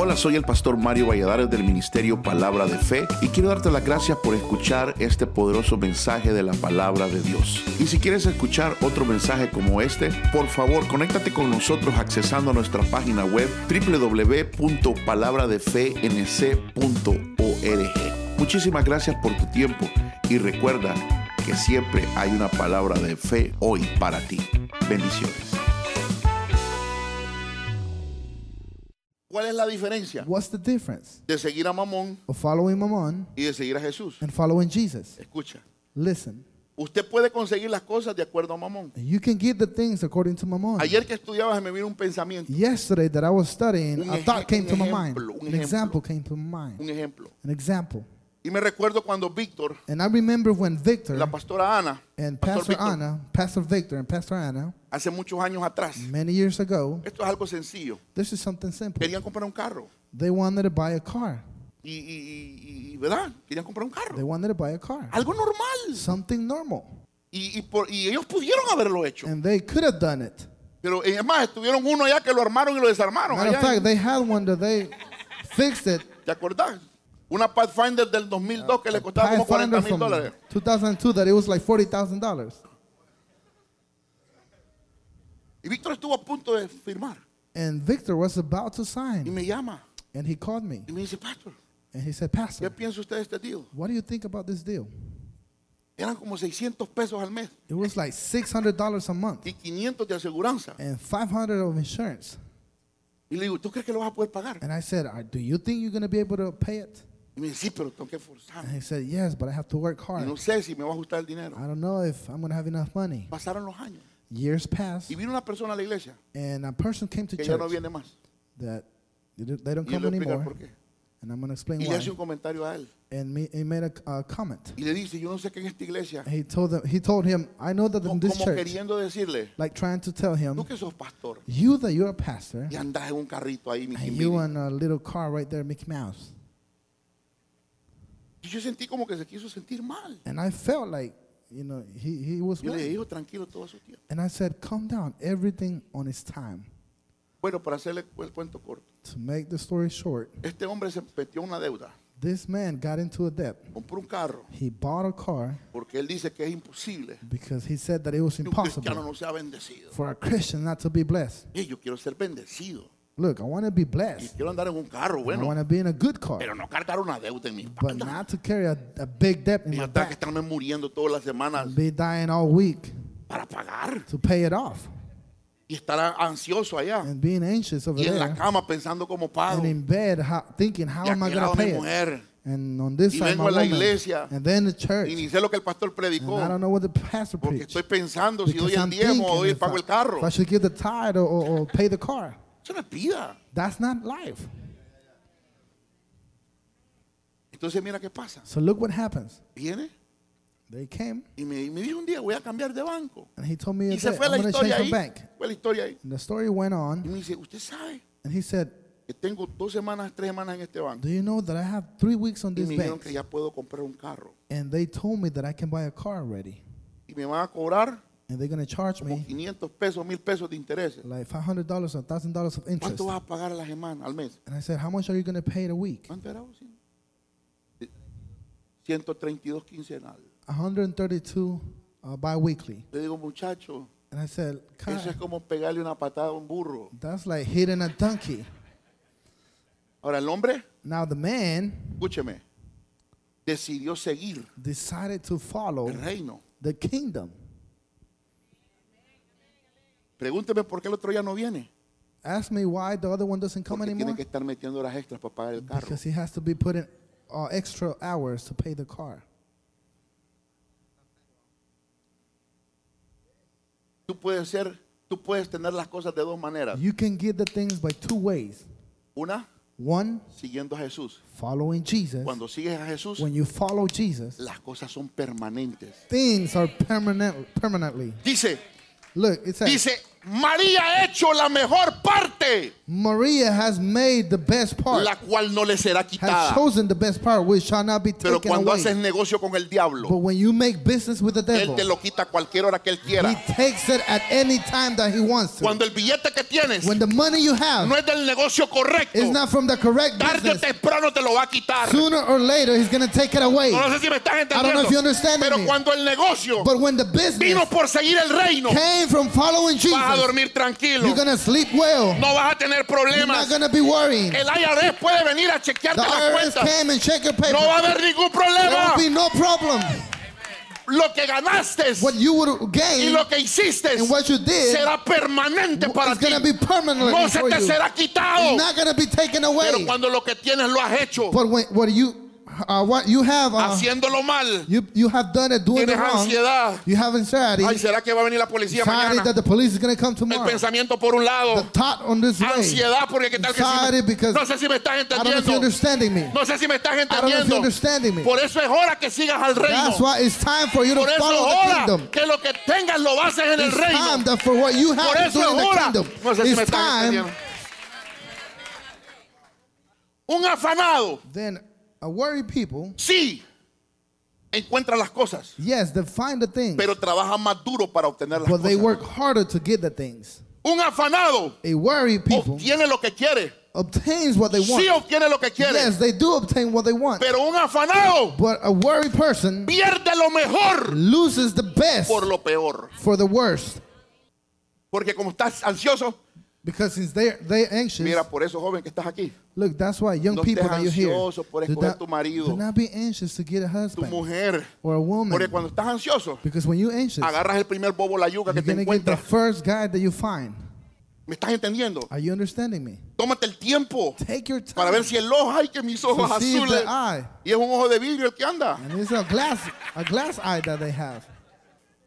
Hola, soy el pastor Mario Valladares del Ministerio Palabra de Fe y quiero darte las gracias por escuchar este poderoso mensaje de la Palabra de Dios. Y si quieres escuchar otro mensaje como este, por favor, conéctate con nosotros accesando a nuestra página web www.palabradefenc.org. Muchísimas gracias por tu tiempo y recuerda que siempre hay una palabra de fe hoy para ti. Bendiciones. ¿Cuál es la diferencia What's the difference de seguir a Mamón of following Mammon y de seguir a Jesús? and following Jesus? Escucha, Listen, usted puede conseguir las cosas de acuerdo a Mamón. you can get the things according to Mammon. Ayer que estudiabas me vino un pensamiento, Yesterday that I was studying, Un a thought came un to my mind. ejemplo, un An ejemplo. example came to my mind. un ejemplo. An example. Y me recuerdo cuando Víctor, And I remember when Victor la pastora Ana, and Pastor Pastor Víctor, Anna, Pastor Victor and Pastor Anna, hace muchos años atrás, many years ago, esto es algo sencillo, this is something simple. querían comprar un carro. They wanted to buy a car. Y, y- y- ¿verdad? Querían comprar un They carro. wanted to buy a car. Algo normal. Something normal. Y, y por- y ellos pudieron haberlo hecho. And they could have done it. Pero es más, estuvieron uno allá que lo armaron y lo desarmaron. Matter of fact, they had one that they fixed it. ¿Te acordás? Una Pathfinder del 2002 que le costaba como 40 mil dólares. 2002 that it was like $40,000. Y Víctor estuvo a punto de firmar. And Victor was about to Y sign. me llama. And he called me. Y me dice, Pastor, And he said, ¿qué Pastor, piensa usted de este deal? what do you think about this deal? Eran como 600 pesos al mes It was like $600 a month y 500 de aseguranza. and 500 of insurance. Y le digo, ¿tú crees que lo vas a poder pagar? And I said, "Uh, do you think you're going to be able to pay it? Y me dice, sí, pero tengo que. And he said, yes, but I have to work Y no hard. sé si me va a ajustar el dinero. I don't know if I'm going to have enough money. Pasaron los años. Years passed, Y vino una persona a la iglesia and a person came to que ya no church viene más. that they don't- they don't Y yo come le voy a explicar anymore. por qué. And I'm going to explain Y le why. hace un comentario a él. And me, he made a, a comment. Y le dice, yo no sé qué en esta iglesia, And he told them, he told him, I know that in this como church, queriendo decirle, like trying to tell him, tú que sos pastor you that you're a pastor, y andas en un carrito ahí, and you Minnie". in a little car right there, Mickey Mouse. Y yo sentí como que se quiso sentir mal. And I felt like, you know, he, he was Yo le tranquilo todo su tiempo. And I said, calm down, everything on its time. Bueno, para hacerle el cuento corto, To make the story short, este hombre se metió en una deuda, this man got into a debt. compró un carro, He bought a car porque él dice que es imposible because he said that it was que un cristiano impossible no sea bendecido. for a Christian not to be blessed. Yo quiero ser bendecido. Look, I want to be Y blessed. quiero andar en un carro I bueno, want to be in a good car, pero no cargar una deuda en mi but espalda. not to carry a, a big debt in Y my que back. estarme muriendo todas las semanas Be dying all week para pagar. to pay it off Y estar ansioso allá. and being anxious over Y en la there cama pensando cómo pago. and in bed how, thinking, how Y am I aquí going lado to mi pay it? mujer. And on this Y side, vengo my a la woman. iglesia. And then the church. Y ni sé lo que el pastor And predicó. I don't know what the pastor Porque preached. estoy pensando si doy Because el I'm diezmo o doy thinking el if pago I, el carro. if I should give the tithe or, or, or pay the car. Eso no es vida. That's not life. Entonces mira qué pasa. So look what happens. Viene They came y me, y me dijo un día, voy a cambiar de banco. and he told me Y se that fue I'm la going to change historia ahí. bank. Fue la historia ahí. And the story went Y on. me dice, usted sabe And he said, que tengo dos semanas, tres semanas en este banco. Do you know that I have three weeks on Y this me dijeron bank? que ya puedo comprar un carro. And they told me that I can buy a car already. Y me van a cobrar And they're going to charge como me 500 pesos, 1000 pesos de intereses. like $500 or $1,000 of interest. ¿Cuánto vas a pagar a la semana, al mes? And I said, How much are you going to pay a week? ¿Cuánto era? vos? 132 quincenal. 132 uh, bi-weekly. Le digo, muchacho, And I said, eso es "God, como pegarle una patada a un burro. that's like hitting a donkey. Ahora, el hombre, Now the man escúcheme, decidió seguir decided to follow el reino. the kingdom. Pregúnteme por qué el otro ya no viene. Ask me why the other one doesn't come Porque tiene anymore. que estar metiendo horas extras para pagar el carro. Because he has to be putting uh, extra hours to pay the car. Tú puedes ser, tú puedes tener las cosas de dos maneras. You can get the things by two ways. Una, One, siguiendo a Jesús. following Jesus. Cuando sigues a Jesús, When you follow Jesus, las cosas son permanentes. things are permanent, permanently. Dice, Look, it says, dice, María ha hecho la mejor parte, Maria has made the best part, la cual no le será has quitada. chosen the best part, which shall not be Pero taken cuando away. haces negocio con el But diablo, when you make business with the él devil, te lo quita a cualquier hora que él he quiera. takes it at any time that he wants to. Cuando el billete que tienes When the money you have no es del negocio correcto, is not from the correct tarde o business, temprano te lo va a quitar. sooner or later he's going to take it away. No sé si me estás don't know if you entendiendo. understand Pero me. cuando el negocio But when the vino business por seguir el reino, came from following vas a Jesus, dormir tranquilo. you're to sleep well. No vas a tener You're problemas. not going to be worrying. El IRS puede venir a chequearte las cuentas. came and checked your paper. No va a haber ningún There problema. will be no problem. Lo que ganaste What you would y lo que hiciste and what you did será permanente para ti. be permanent No se te you. será quitado. It's not to be taken Pero away. cuando lo que tienes lo has hecho But when, what you uh, what you have uh, haciéndolo mal, you you have done it doing it tienes wrong. ansiedad. You have anxiety. Ay, ¿será que va a venir la policía Anxiety mañana? that the police is going to come El tomorrow. pensamiento por un The lado, thought on this way. ansiedad porque qué tal que Anxiety si because no sé si me estás I don't know if you're entendiendo. understanding me. No sé si me estás I don't know if you're entendiendo. understanding me. Por eso es hora que sigas al reino. That's why it's time for you to Por eso follow es the hora kingdom. que lo que tengas lo bases en el It's time reino. that for what you Por have to eso do es in the hora. kingdom. No sé si me It's time. entendiendo. Un afanado, Then a worried people, sí, encuentra las cosas, yes, they find the things, pero trabaja más duro para obtener las but they cosas. work harder to get the things. Un afanado A worried people obtiene lo que quiere. obtains what they want. Sí obtiene lo que quiere. Yes, they do obtain what they want. Pero un afanado But a worried person pierde lo mejor loses the best por lo peor. for the worst. Porque como estás ansioso, Because since they're, they're anxious, mira, por eso joven que estás aquí, look, that's why young No people that you hear, por do not, tu marido. do not be anxious to get a tu husband mujer. or a woman. Porque cuando estás ansioso, Because when you're anxious, agarras el primer bobo la yuca que te get the encuentras. first guy that you find. ¿Me estás entendiendo? Are you understanding me? Tómate el tiempo Take your para time ver si el ojo, ay, que mis ojos azules. Y es un ojo de vidrio el que anda. And it's a glass, a glass eye that they have.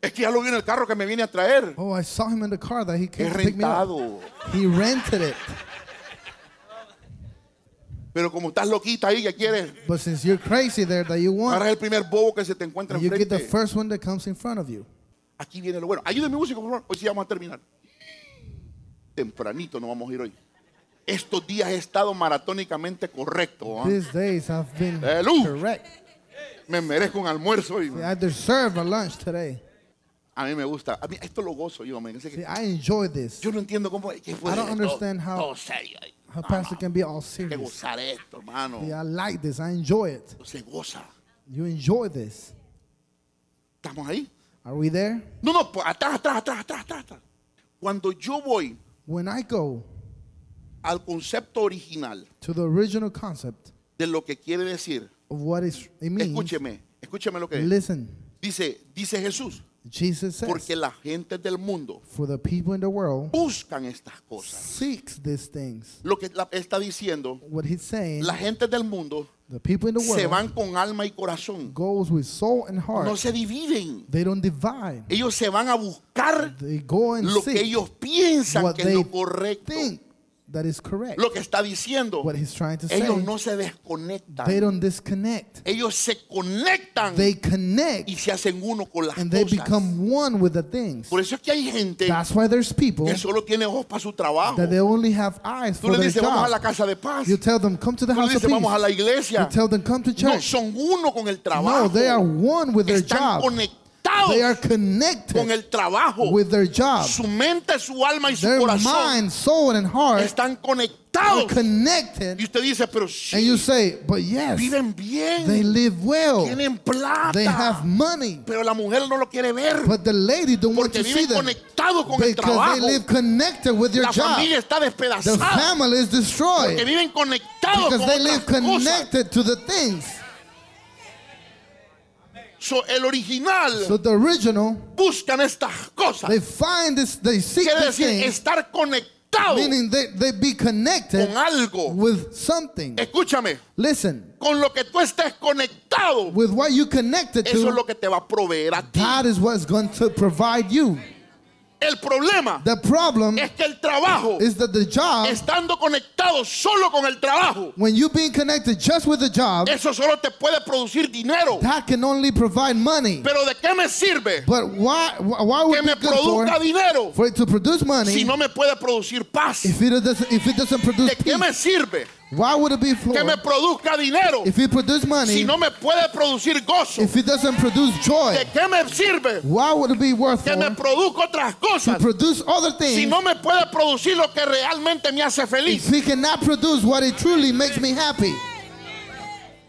Es que ya lo vi en el carro que me viene a traer. Oh, I saw him in the car that he came Es to pick me up. He rented it. Pero como estás loquita ahí que quieres, But since you're crazy there that you want, agarras el primer bobo que se te encuentra you get the enfrente. first one that comes in front of you. Aquí viene lo bueno. Ayúdeme músico, por favor. Hoy sí vamos a terminar. Tempranito no vamos a ir hoy. Estos días he estado maratónicamente correcto. ¿ah? These days have been Salud. correct. Me merezco un almuerzo hoy. See, I deserve a lunch today. A mí me gusta. A mí esto lo gozo yo. que- See, I enjoy this. Yo no entiendo cómo que I don't understand todo, how- todo serio. Her pastor can be all Hay que serious. gozar esto, hermano. See, I like this. I enjoy it. Se goza. You enjoy this. ¿Estamos ahí? Are we there? No, no, pues, atrás, atrás, atrás, atrás, atrás. Cuando yo voy When I go al concepto original to the original concept de lo que quiere decir, of what is, it means, escúcheme, escúcheme lo que es. listen, dice, dice Jesús, Jesus says, porque la gente del mundo for the people in the world buscan estas cosas. seeks these things. Lo que la- está diciendo, What he's saying, la gente del mundo the people in the se world van con alma y corazón. goes with soul and heart. No se dividen. They don't divide. Ellos se van a buscar They go and lo que seek ellos piensan what que es they lo correcto. think that is correct. Lo que está diciendo, What he's trying to say, ellos no se they desconectan. don't disconnect. Ellos se conectan They connect y se hacen uno con las and they cosas. become one with the things. Por eso es que hay gente That's why there's people que solo tiene ojos para su trabajo. that they only have eyes Tú for le their dices, vamos a la casa de paz. You tell them, come to the Tú le house of vamos a la peace. iglesia. You tell them, come to No, church. son uno con el No, trabajo. they are one with their Están job. conectados They are con connected el trabajo. with their job. Su mente, su alma y su Their corazón mind, soul, and heart están are conectados. connected. Y usted dice, pero And you sí, say, but yes, viven bien, they live well. tienen plata. They have money. Pero la mujer no lo quiere ver But the lady don't want porque to see them conectados con el because they trabajo. live connected with their La job. familia está The despedazada family is porque destroyed viven conectados because con they live cosas. connected to the things. So, el original So the original, buscan estas cosas. they find this, they seek Quiere this decir thing, estar conectado meaning they, they be connected con algo. with something. Escúchame, Listen, con lo que tú estés conectado, with what you connected eso es to, lo que te va a proveer a ti. God is what's going to provide you. El problema The problem es que el trabajo, is that the job, estando conectado solo con el trabajo, when you being connected just with the job, eso solo te puede producir dinero. that can only provide money. Pero ¿de qué me sirve But why, would que me good for, produzca dinero for it to produce money si no me puede producir paz? if it doesn't if it doesn't produce ¿De qué me sirve Why would it be for que me produzca dinero if it produce si money no me puede producir gozo? if it doesn't produce joy? ¿De qué me sirve Why would it be worth que me for produzca otras to cosas produce other si things no me puede producir lo que realmente me hace if feliz? he cannot produce what it truly makes me happy?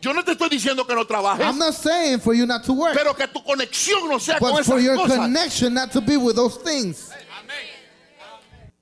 Yo no te estoy diciendo que no trabajes, I'm not saying for you not to work, pero que tu conexión no sea con but for esas your cosas. connection not to be with those things.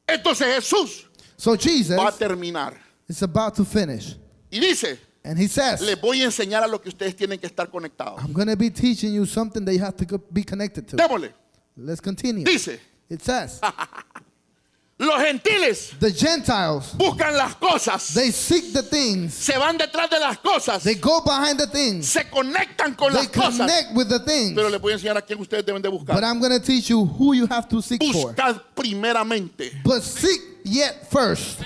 Entonces Jesús So Jesus va a terminar is about to finish, y dice, and he says, les voy a enseñar a lo que ustedes tienen que estar conectados. "I'm going to be teaching you something that you have to go- be connected to." Démosle. Let's continue. Dice, It says, los gentiles "The Gentiles buscan las cosas, they seek the things, se van detrás de las cosas, they go behind the things, se conectan con they las cosas. connect with the things." Pero les voy a enseñar a quién ustedes deben de But buscar. I'm going to teach you who you have to seek for. Buscad primeramente. But seek yet first.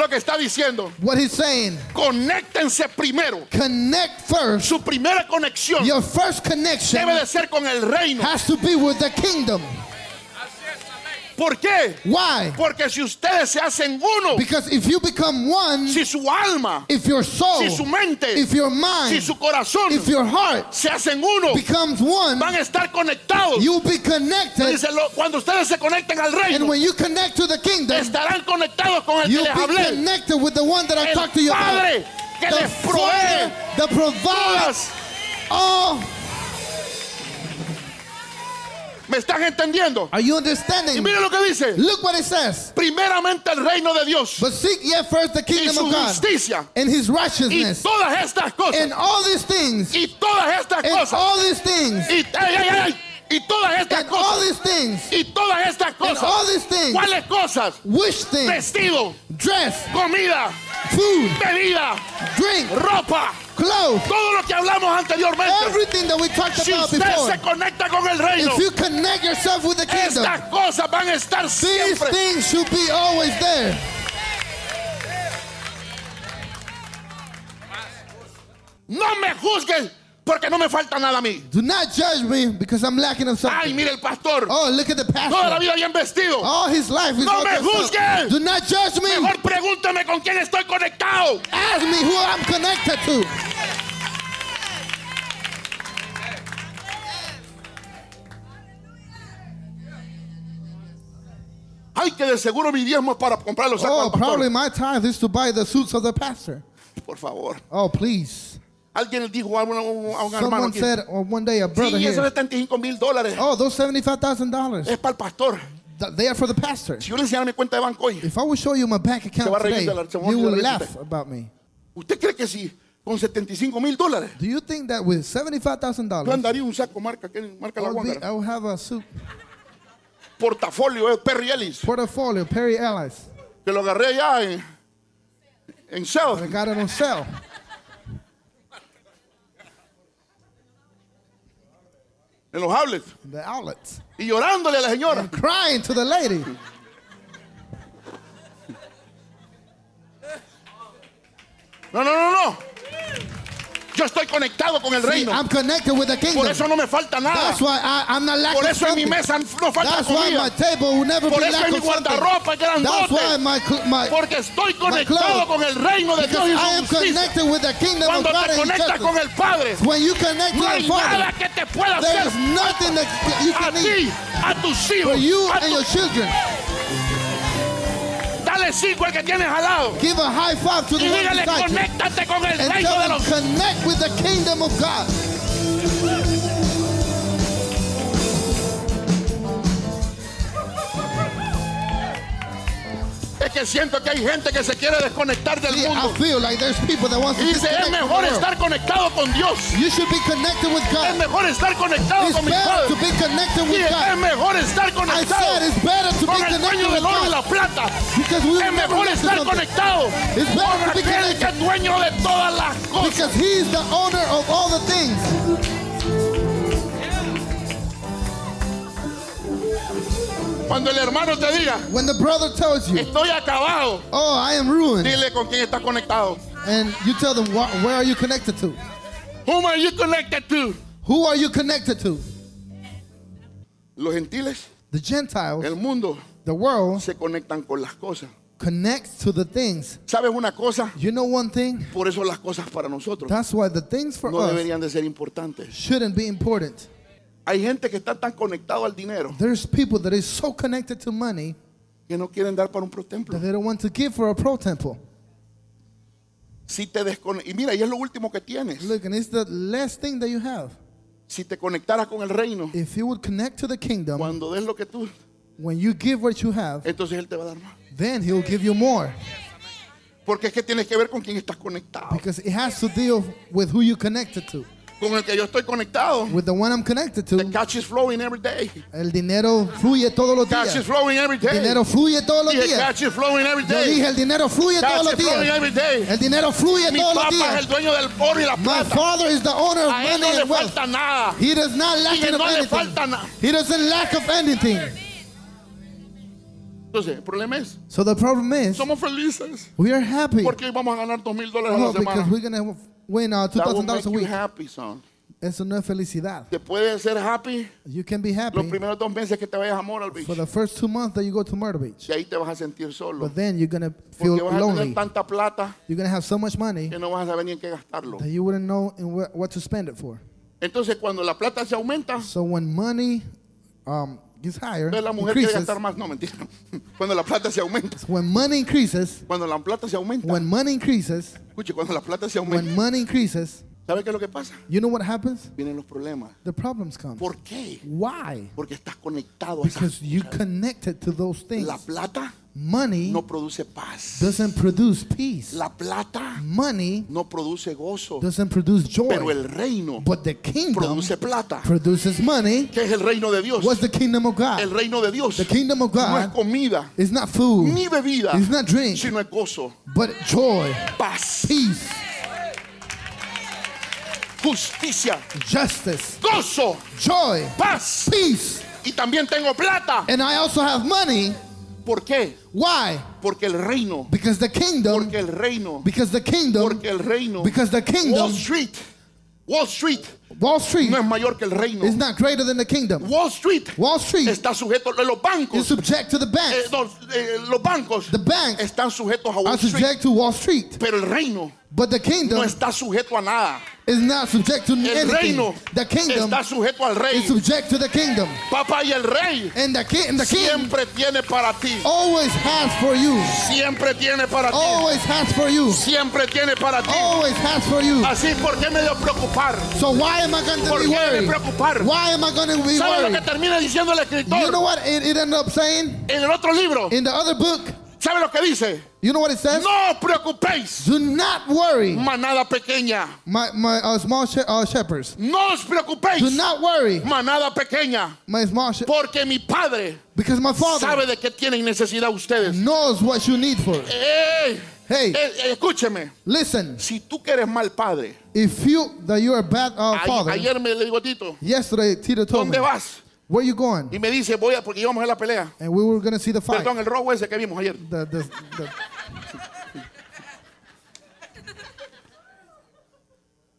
Lo que está diciendo, What he's saying, conéctense primero. connect first. Su primera conexión Your first connection debe de ser con el reino. has to be with the kingdom. ¿Por qué? Why? Porque si ustedes se hacen uno, Because if you become one, si su alma, if your soul, si su mente, if your si mind, su corazón if your heart se hacen uno, becomes one, van a estar conectados. you'll be connected. Dice, cuando ustedes se conecten al And reino, when you connect to the kingdom, estarán conectados con el que les be hablé. connected with the one that I El talked to you about. Padre que The les provee that provides all. ¿Me están entendiendo? Are you Y understanding? miren lo que dice. Look what it says. Primeramente el reino de Dios But seek ye first the y kingdom su of God justicia and his y righteousness. todas estas cosas And all these things, y todas estas and cosas all these things, y, ay, ay, ay, y todas estas and all cosas these things, y todas estas and all cosas. these things, ¿Cuáles cosas? which things, Vestido, dress, comida, food, bebida, drink, ropa, clothes, todo lo que hablamos anteriormente. everything that we talked Si about usted before. se conecta con el reino, If you connect yourself with the kingdom, estas cosas van a estar these siempre. things should be always there. No me juzguen porque no me falta nada a mí. Do not judge me because I'm lacking of Ay, something. mire el pastor. Oh, look at the Toda la pastor. vida bien vestido. All his life is No me dressed up. juzgue. Do not judge me. Mejor pregúnteme con quién estoy conectado. Ask me who I'm connected to. Ay, que de seguro mi diezmo es para comprar los sacos Oh, pastor. probably my tithe is to buy the suits of the pastor. Por favor. Oh, please. Alguien le dijo a un, a un hermano Someone aquí. said oh, one day a brother Sí, esos here. 75 mil dólares Oh, those seventy-five thousand dollars. es para el pastor. They are for the pastor. Si yo le enseñara mi cuenta de banco hoy, If I would show you my bank Se account va a reír today, de la- se va a you reír de will la laugh gente. about me. ¿usted cree que si con 75 mil dólares Do you think that with yo dollars, andaría un saco marca, ¿qué marca I la be, Wangara? I would have a suit Portafolio, eh, Perry Ellis, portfolio, Perry Ellis. que lo agarré allá en, en I Shell. got it on sale. En los outlets, The outlets. y llorándole a la señora. Crying to the lady. No, no, no, no. Yo estoy conectado con el reino. I'm connected with the Por kingdom. eso no me falta nada. That's why I, I'm not lacking Por eso en mi mesa no falta That's why my comida. table will never Por be eso en mi guardarropa That's why my, Porque estoy conectado con el reino de Dios y I am connected with the kingdom of Cuando God te conectas con el Padre, When you connect no hay Father, nada que te pueda there hacer is nothing that you a can need ti, a tus for hijos, you a and your children. Dale cinco al que tienes al lado. Give a high five to Y the dígale, conéctate con el reino de los connect with the kingdom of God. Es que siento que hay gente que se quiere desconectar del See, I mundo. feel like there's people that want to dice, es mejor estar conectado con Dios. You should be connected with Es God. mejor estar conectado It's con mi to Padre. be connected Y with es mejor estar I conectado said it's better to be con el dueño del oro y la plata. because we Es mejor estar conectado It's better con aquel que es dueño de todas las cosas. because the owner of all the things. Cuando el hermano te diga, When the brother tells you, estoy acabado, "Oh, I am ruined," dile con quién estás conectado. and you tell them, "Wh- "Where are you connected to? Whom are you connected to? Who are you connected to?" Los gentiles, The Gentiles, el mundo, the world, se conectan con las cosas. connects to the things. ¿Sabes una cosa? You know one thing? Por eso las cosas para nosotros That's why the things for no us deberían de ser importantes. shouldn't be important. Hay gente que está tan conectado al dinero There's people that is so connected to money que no quieren dar para un pro templo. that they don't want to give for a pro temple. Si te descone- y mira, y es lo último que tienes. Look, and it's the last thing that you have. Si te conectaras con el reino, If you would connect to the kingdom, cuando des lo que tú, when you give what you have, entonces él te va a dar más. then he'll give you more. Porque es que tienes que ver con quién estás conectado. Because it has to deal with who you connected to. Con el que yo estoy conectado. With the one I'm connected The to, cash is flowing every day. el dinero fluye todos los Cash is días. flowing every El day. dinero fluye todos los días. cash is flowing every Yo dije, day. el dinero fluye todos los is flowing días. every day. El dinero fluye Mi todos los papá es el días. dueño del oro y la My plata. father is the owner of money no and wealth. falta nada. He does not lack of no anything. He doesn't lack of anything. Entonces, el problema es, So the problem is, somos felices we are happy. porque vamos a ganar dos mil dólares a la Oh, semana. Win uh, two That will thousand make dollars a you week. happy, son. Eso no es felicidad. Te puede ser happy You can be happy los primeros dos meses que te vayas a Beach. for the first two months that you go to Murder Beach, Y ahí te vas a sentir solo. but then you're gonna feel Porque vas a lonely. tener tanta plata You're gonna have so much money que no vas a saber ni en qué gastarlo. that you wouldn't know in wh- what to spend it for. Entonces, cuando la plata se aumenta, So when money um, gets higher, entonces la mujer quiere increases. gastar más. No, mentira. Cuando la plata se aumenta. When money increases, Cuando la plata se aumenta. when money increases, Escuche, cuando la plata se when aumenta. money increases, ¿Sabe qué es lo que pasa? you know what happens? Vienen los problemas. The problems come. ¿Por qué? Why? Porque estás conectado a esa. Because you connected to those things. La plata Money no produce paz. doesn't produce peace. La plata Money no produce gozo. doesn't produce Pero joy. el reino But the kingdom produce plata. produces money. ¿Qué es el reino de Dios? What's the kingdom of El God? reino de Dios The kingdom of no es God comida is not food, ni bebida, it's not drink, sino es gozo, but joy, paz, peace, justicia, justice, gozo, joy, paz. peace. Y también tengo plata. And I also have money. ¿Por qué? Why? Porque el reino, Because the kingdom, porque el reino, because the kingdom, porque el reino, because the kingdom. Wall Street, Wall Street Wall Street no es mayor que el reino. is not greater than the kingdom. Wall Street Wall Street está sujeto, los is subject to the eh, banks. los, eh, los bancos The banks están sujetos a Wall are Street, subject to Wall Street. pero el reino But the no kingdom está sujeto a nada. is not subject to El anything. reino The kingdom está sujeto al rey. is subject to the kingdom. Papá y el rey And the king, and the king siempre tiene para ti. always has for you. Siempre tiene para ti. Always has for you. Siempre tiene para ti. Always has for you. Así, ¿por qué me preocupar? So why am I going to ¿Por be worried? preocupar? Why am I going to be ¿Sabe lo que termina diciendo el You escritor know what it, it ended up saying en el otro libro? in the other book? ¿Sabe lo que dice? You know what it says? No preocupéis, Do not worry, manada pequeña. my, my uh, small she- uh, shepherds. No os Do preocupéis, not worry, manada pequeña, my small porque mi Padre because my sabe father de qué tienen necesidad ustedes. knows what you need for. ¡Ey! Hey, Eh, eh, escúcheme, listen. si tú que eres mal padre, If you that you're a bad uh, father, ayer me le digo a Tito, yesterday Tito told me, ¿dónde vas? Where you going? Y me dice, voy a, porque íbamos a la pelea. And we were gonna see the fight. Perdón, el rojo ese que vimos ayer. The, the, the,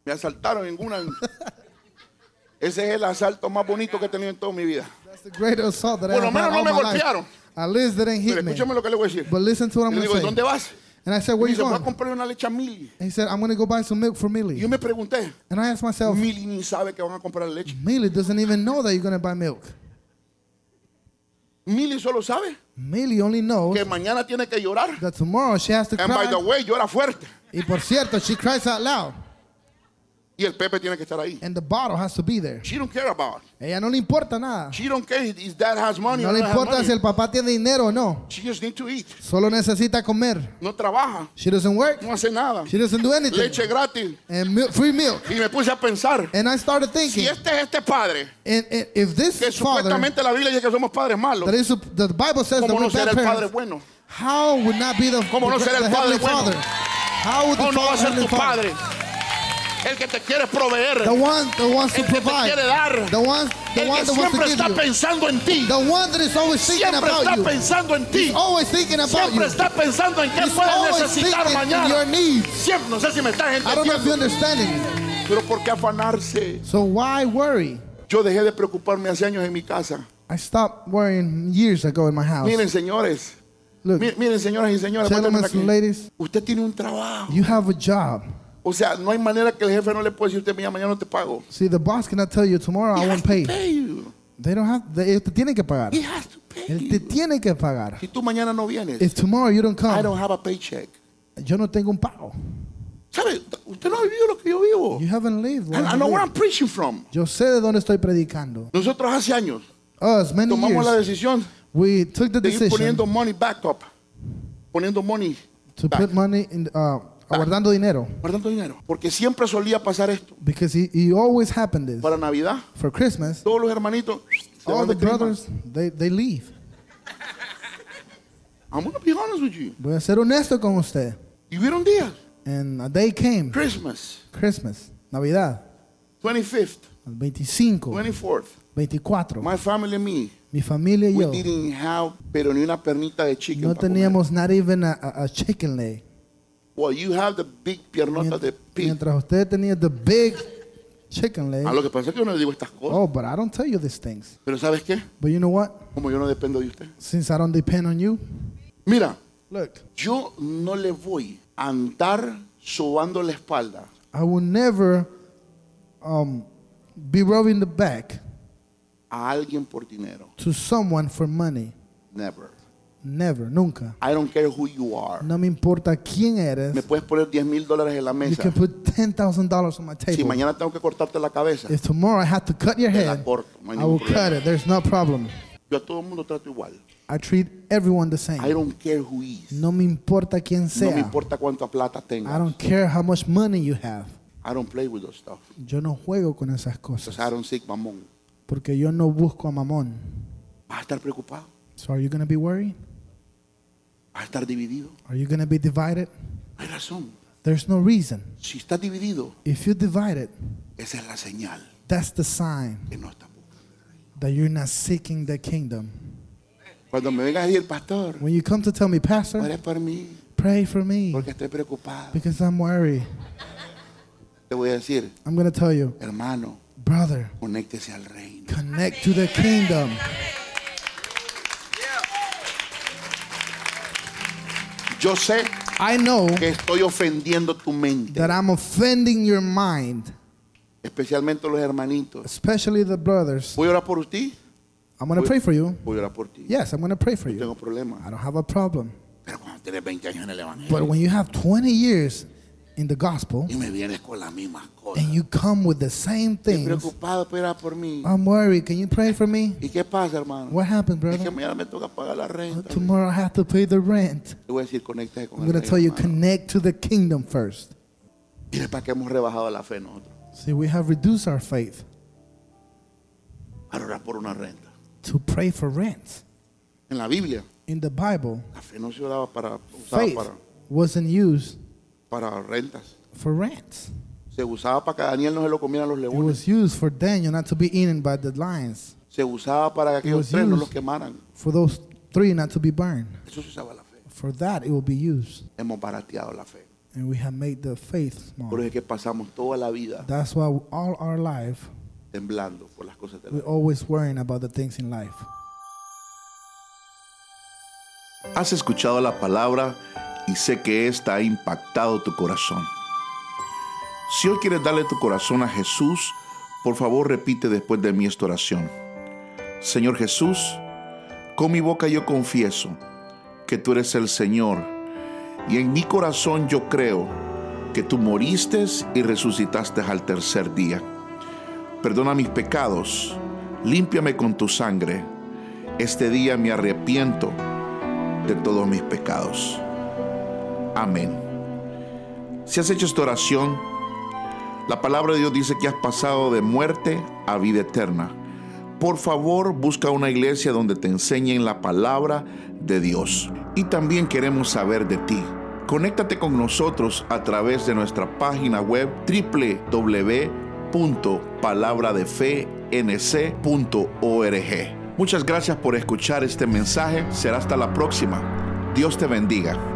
Me asaltaron en una. Ese es el asalto más bonito que he tenido en toda mi vida. that's the greatest assault that Por lo menos no me golpearon. At least they didn't Pero hit me. escúchame lo que le voy a decir. But listen to what I'm le digo, say. ¿dónde vas? And I said, Y where you dice, voy a going? comprar una leche a Mili. And he said, I'm gonna go buy some milk for Y Millie. yo me pregunté, And I asked myself, Mili ni sabe que van a comprar leche. Millie doesn't even know that you're gonna buy milk. Mili solo sabe Millie only knows que mañana tiene que llorar. that tomorrow she has to And by cry. the way, llora fuerte. Y por cierto, she cries out loud. Y el Pepe tiene que estar ahí. And the bottle has to be there. She don't care about. it. Ella no le importa nada. She don't care if dad has money No or le has importa money. si el papá tiene dinero o no. She just need to eat. Solo necesita comer. No trabaja, She doesn't work. no hace nada. She doesn't do anything. Leche gratis. And milk, free milk. Y me puse a pensar, And I started si thinking, este es este padre, and, and if this que father, supuestamente la Biblia dice que somos padres malos, that is, the Bible says that ¿cómo no we're será bad el padre parents, bueno? how would not be the, ¿Cómo no the, será el the padre heavenly bueno? father? How would the ¿Cómo no va a father, ser tu padre? El que te quiere proveer, The one that wants to el que te quiere provide, dar, the one The el one que that wants to siempre give está you. pensando en ti, The one that is always thinking siempre está about you. pensando en ti, Always thinking about you. siempre está pensando en qué He's puede always necesitar thinking in mañana. your needs. Siempre, no sé si me estás I don't know if you're entendiendo. understanding. Pero ¿por qué afanarse? So why worry? Yo dejé de preocuparme hace años en mi casa. I stopped worrying years ago in my house. Miren, señores. Look, mi- Miren, señoras y señores. gentlemen and aquí. ladies, Usted tiene un trabajo. you have a job. O sea, no hay manera que el jefe no le pueda decir mira, mañana no te pago. See, the boss cannot tell you tomorrow I He has won't to pay. pay you. They don't have. They, te tiene que pagar. He has to pay Él te you. tiene que pagar. Si tú mañana no vienes, If tomorrow you don't I come, don't have a paycheck. yo no tengo un pago. ¿Sabe? Usted no ha vivido lo que yo vivo. You haven't lived. what And I I know where I'm preaching from. Yo sé de dónde estoy predicando. Nosotros hace años Us, many tomamos la years, decisión we took the de ir decision poniendo money back up. Poniendo money to back. put money in, uh, guardando dinero. Guardando dinero. Porque siempre solía pasar esto. Because he, he always happened this. Para Navidad, For Christmas, todos los hermanitos se all van the de clima. brothers, they, they leave. I'm gonna be honest with you. Voy a ser honesto con usted. Y hubieron días. And a day came, Christmas, Christmas, Navidad, 25th, el 25, 24th. 24. My family and me, Mi familia y we yo didn't have, pero ni una pernita de chicken. no para comer. teníamos not even a, a- a chicken leg. Well, you have the big piernota de pig. Mientras usted tenía the big chicken leg. A lo que pasa es que yo no le digo estas cosas. Oh, but I don't tell you these things. Pero ¿sabes qué? But you know what? Como yo no dependo de usted. Since I don't depend on you, Mira, look, yo no le voy a andar sobando la espalda I will never um, be rubbing the back a alguien por dinero. to someone for money. Never. Never, nunca. I don't care who you are. No me importa quién eres. Me puedes poner 10 mil dólares en la You mesa. can put $10,000 on my Si table. mañana tengo que cortarte la cabeza, If tomorrow I have to cut your te la head, corto. No I will ningún cut problema. it. There's no problem. Yo a todo el mundo trato igual. I treat everyone the I same. don't care who is. No me importa quién No me sea. importa cuánta plata I tengas. don't care how much money you have. I don't play with those stuff. Yo no juego con esas cosas. I don't seek mamón. Porque yo no busco a mamón. Vas a estar preocupado. So are you going to be worried? Vas a estar dividido. Are you going to be divided? No hay razón. There's no reason. Si estás dividido, If you're divided, esa es la señal that's the sign que no estás that you're not seeking the kingdom. Cuando me vengas a decir, pastor, When you come to tell me, Pastor, ore por mí, pray for me porque estoy preocupado. because I'm worried, Te voy a decir, I'm going to tell you, hermano, brother, conéctese al reino. connect to the kingdom. Yo sé I know que estoy ofendiendo tu mente, that I'm offending your mind, especialmente los hermanitos. especially the brothers. ¿Voy a orar por usted? I'm going to pray for you. Voy a orar por ti. Yes, I'm going to pray for No you. tengo problema. I don't have a problem. Pero cuando tienes 20 años en el evangelio But when you have 20 years in the gospel y me vienes con las mismas cosas. and you come with the same Estoy things, preocupado, pero orar por mí. I'm worried. Can you pray for me? ¿Y qué pasa, hermano? What happened, Es que brother? mañana me toca pagar la renta. Tomorrow I have to pay the rent. Te voy a decir, conéctate con I'm el going to tell you, hermano. connect to the kingdom first. Para qué hemos rebajado la fe nosotros. See, we have reduced our faith Para orar por una renta. to pray for rent. En la Biblia, In the Bible, la fe no se oraba para, usaba faith para, wasn't used para rentas. for rent. Se usaba para que Daniel no se lo comieran los It leones. was used for Daniel not to be eaten by the lions, Se usaba para que aquellos was tres no used. los quemaran. for those three not to be burned. Eso se usaba la fe. For that, it will be used. Hemos barateado la fe. And we have made the faith Por small. eso es que pasamos toda la vida That's why all our life, temblando por las cosas de la we're vida. always worrying about the things in life. Has escuchado la palabra y sé que esta ha impactado tu corazón. Si hoy quieres darle tu corazón a Jesús, por favor repite después de mí esta oración. Señor Jesús, con mi boca yo confieso que tú eres el Señor y en mi corazón yo creo que tú moriste y resucitaste al tercer día. Perdona mis pecados, límpiame con tu sangre. Este día me arrepiento de todos mis pecados. Amén. Si has hecho esta oración, la palabra de Dios dice que has pasado de muerte a vida eterna. Por favor, busca una iglesia donde te enseñen la palabra de Dios. Y también queremos saber de ti. Conéctate con nosotros a través de nuestra página web www.palabradefe.com Muchas gracias por escuchar este mensaje. Será hasta la próxima. Dios te bendiga.